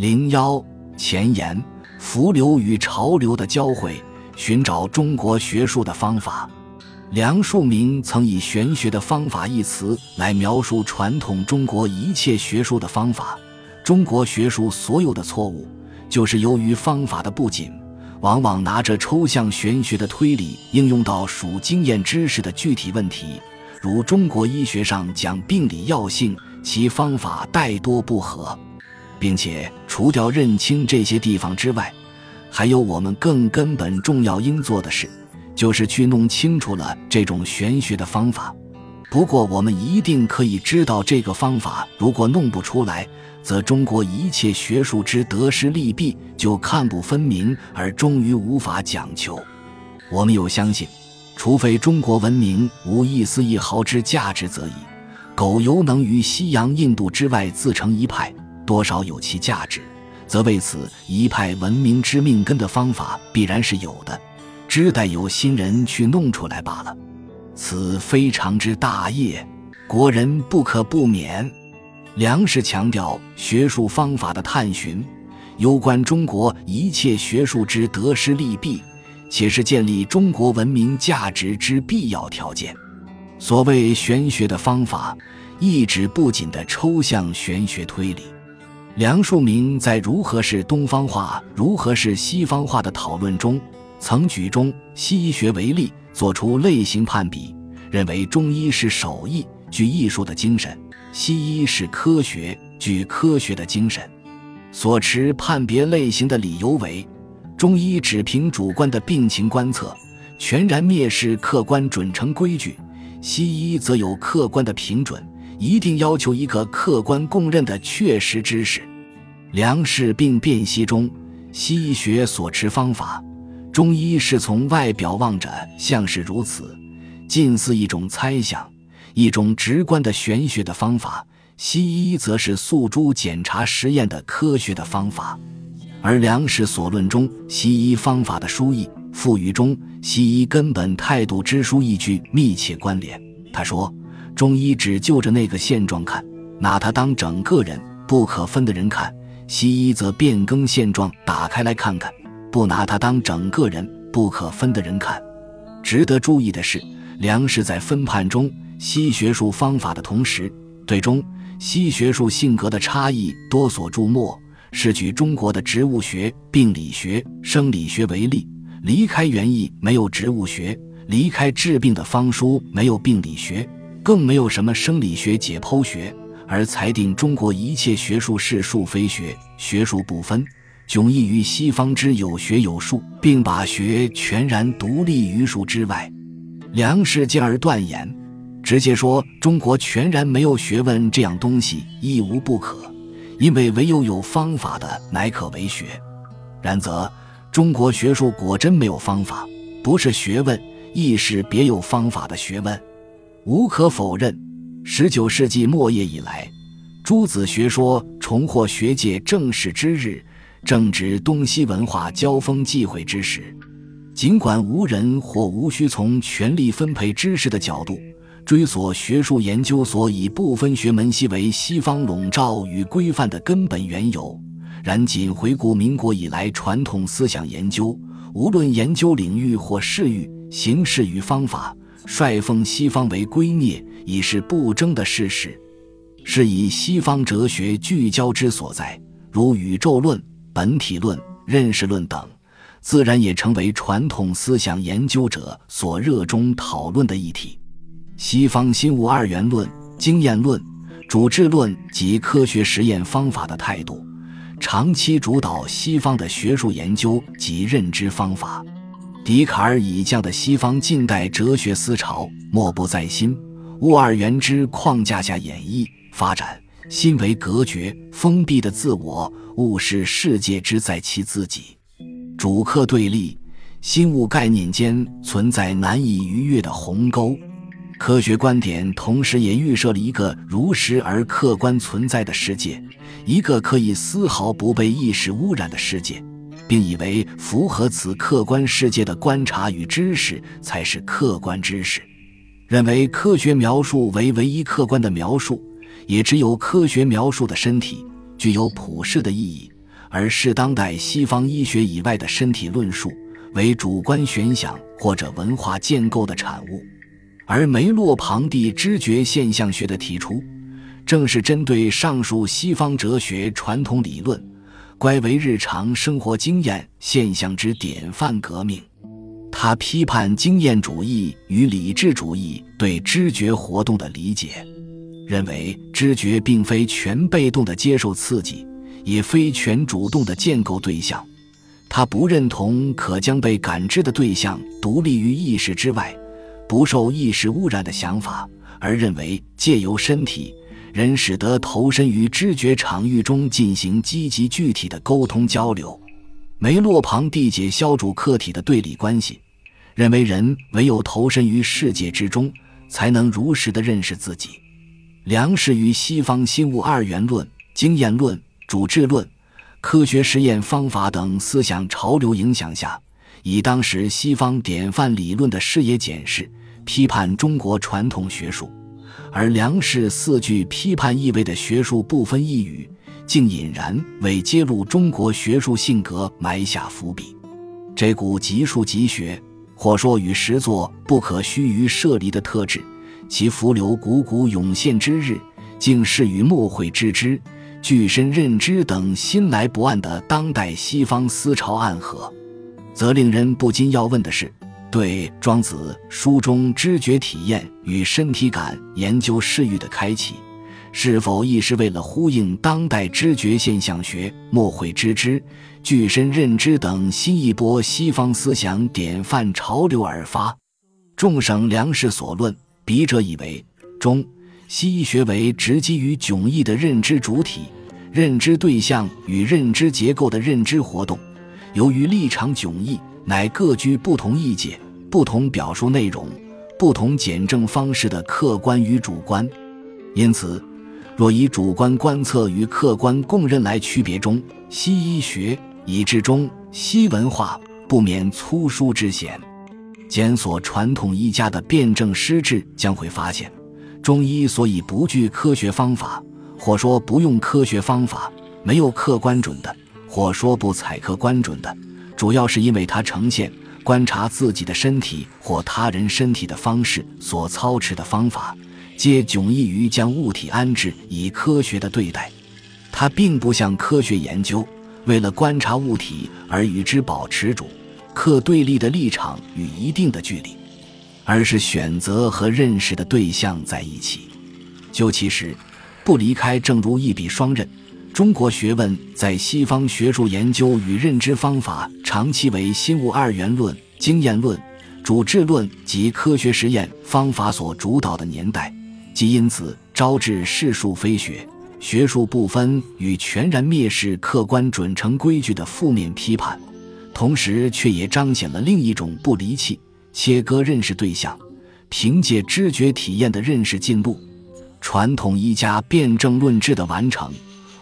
零幺前言：浮流与潮流的交汇，寻找中国学术的方法。梁漱溟曾以“玄学的方法”一词来描述传统中国一切学术的方法。中国学术所有的错误，就是由于方法的不紧，往往拿着抽象玄学的推理应用到属经验知识的具体问题，如中国医学上讲病理药性，其方法大多不合。并且除掉认清这些地方之外，还有我们更根本重要应做的事，就是去弄清楚了这种玄学的方法。不过我们一定可以知道，这个方法如果弄不出来，则中国一切学术之得失利弊就看不分明，而终于无法讲求。我们有相信，除非中国文明无一丝一毫之价值则已，苟犹能于西洋印度之外自成一派。多少有其价值，则为此一派文明之命根的方法必然是有的，只待有心人去弄出来罢了。此非常之大业，国人不可不免。梁氏强调学术方法的探寻，攸关中国一切学术之得失利弊，且是建立中国文明价值之必要条件。所谓玄学的方法，意指不仅的抽象玄学推理。梁漱溟在如何是东方化、如何是西方化的讨论中，曾举中西医学为例，做出类型判比，认为中医是手艺，具艺术的精神；西医是科学，具科学的精神。所持判别类型的理由为：中医只凭主观的病情观测，全然蔑视客观准成规矩；西医则有客观的评准。一定要求一个客观公认的确实知识。梁氏病辨析中，西医学所持方法，中医是从外表望着像是如此，近似一种猜想，一种直观的玄学的方法；西医则是诉诸检查实验的科学的方法。而梁氏所论中西医方法的书意赋予中，西医根本态度之书意具密切关联。他说。中医只就着那个现状看，拿他当整个人不可分的人看；西医则变更现状，打开来看看，不拿他当整个人不可分的人看。值得注意的是，梁氏在分判中西学术方法的同时，对中西学术性格的差异多所注目，是举中国的植物学、病理学、生理学为例，离开园艺没有植物学，离开治病的方书没有病理学。更没有什么生理学解剖学，而裁定中国一切学术是术非学，学术不分，迥异于西方之有学有术，并把学全然独立于术之外。梁氏进而断言，直接说中国全然没有学问这样东西，亦无不可，因为唯有有方法的，乃可为学。然则中国学术果真没有方法，不是学问，亦是别有方法的学问。无可否认，十九世纪末叶以来，诸子学说重获学界正视之日，正值东西文化交锋际会之时。尽管无人或无需从权力分配知识的角度追索学术研究所以不分学门系为西方笼罩与规范的根本缘由，然仅回顾民国以来传统思想研究，无论研究领域或事域、形式与方法。率奉西方为圭臬，已是不争的事实，是以西方哲学聚焦之所在，如宇宙论、本体论、认识论等，自然也成为传统思想研究者所热衷讨论的议题。西方心物二元论、经验论、主治论及科学实验方法的态度，长期主导西方的学术研究及认知方法。笛卡尔以降的西方近代哲学思潮，莫不在心物二元之框架下演绎发展。心为隔绝、封闭的自我，物是世界之在其自己。主客对立，心物概念间存在难以逾越的鸿沟。科学观点同时也预设了一个如实而客观存在的世界，一个可以丝毫不被意识污染的世界。并以为符合此客观世界的观察与知识才是客观知识，认为科学描述为唯一客观的描述，也只有科学描述的身体具有普世的意义，而视当代西方医学以外的身体论述为主观悬想或者文化建构的产物。而梅洛庞蒂知觉现象学的提出，正是针对上述西方哲学传统理论，乖为日常生活经验现象之典范革命。他批判经验主义与理智主义对知觉活动的理解，认为知觉并非全被动的接受刺激，也非全主动的建构对象。他不认同可将被感知的对象独立于意识之外。不受意识污染的想法，而认为借由身体，人使得投身于知觉场域中进行积极具体的沟通交流。梅洛庞蒂解消主客体的对立关系，认为人唯有投身于世界之中，才能如实的认识自己。梁氏于西方新物二元论、经验论、主治论、科学实验方法等思想潮流影响下，以当时西方典范理论的视野检视。批判中国传统学术，而梁氏四句批判意味的学术不分一语，竟隐然为揭露中国学术性格埋下伏笔。这股极术极学，或说与实作不可须臾设离的特质，其伏流汩汩涌现之日，竟是与墨会知之、具身认知等新来不谙的当代西方思潮暗合，则令人不禁要问的是。对庄子书中知觉体验与身体感研究视域的开启，是否亦是为了呼应当代知觉现象学、墨会知之、具身认知等新一波西方思想典范潮流而发？众省梁氏所论，笔者以为，中西医学为直基于迥异的认知主体、认知对象与认知结构的认知活动，由于立场迥异。乃各具不同意见、不同表述内容、不同检证方式的客观与主观，因此，若以主观观测与客观共认来区别中西医学，以至中西文化，不免粗疏之嫌。检索传统医家的辩证施治，将会发现，中医所以不具科学方法，或说不用科学方法，没有客观准的，或说不采客观准的。主要是因为它呈现观察自己的身体或他人身体的方式所操持的方法，皆迥异于将物体安置以科学的对待。它并不像科学研究，为了观察物体而与之保持主客对立的立场与一定的距离，而是选择和认识的对象在一起。就其实，不离开，正如一笔双刃。中国学问在西方学术研究与认知方法长期为新物二元论、经验论、主治论及科学实验方法所主导的年代，即因此招致世数非学、学术不分与全然蔑视客观准成规矩的负面批判，同时却也彰显了另一种不离弃、切割认识对象、凭借知觉体验的认识进步。传统医家辩证论治的完成。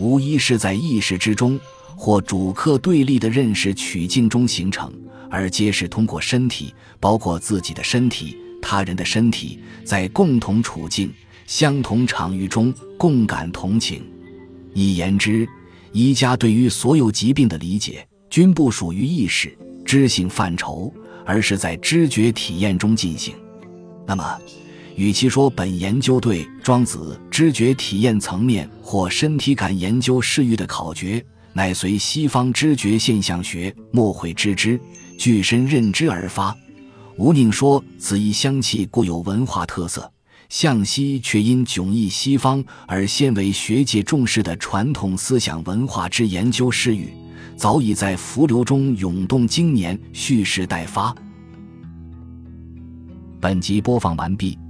无疑是在意识之中或主客对立的认识曲径中形成，而皆是通过身体，包括自己的身体、他人的身体，在共同处境、相同场域中共感同情。一言之，医家对于所有疾病的理解，均不属于意识知性范畴，而是在知觉体验中进行。那么，与其说本研究对庄子知觉体验层面或身体感研究视域的考决，乃随西方知觉现象学莫会知之具身认知而发，吾宁说此一香气固有文化特色，向西却因迥异西方而先为学界重视的传统思想文化之研究视域，早已在浮流中涌动经年，蓄势待发。本集播放完毕。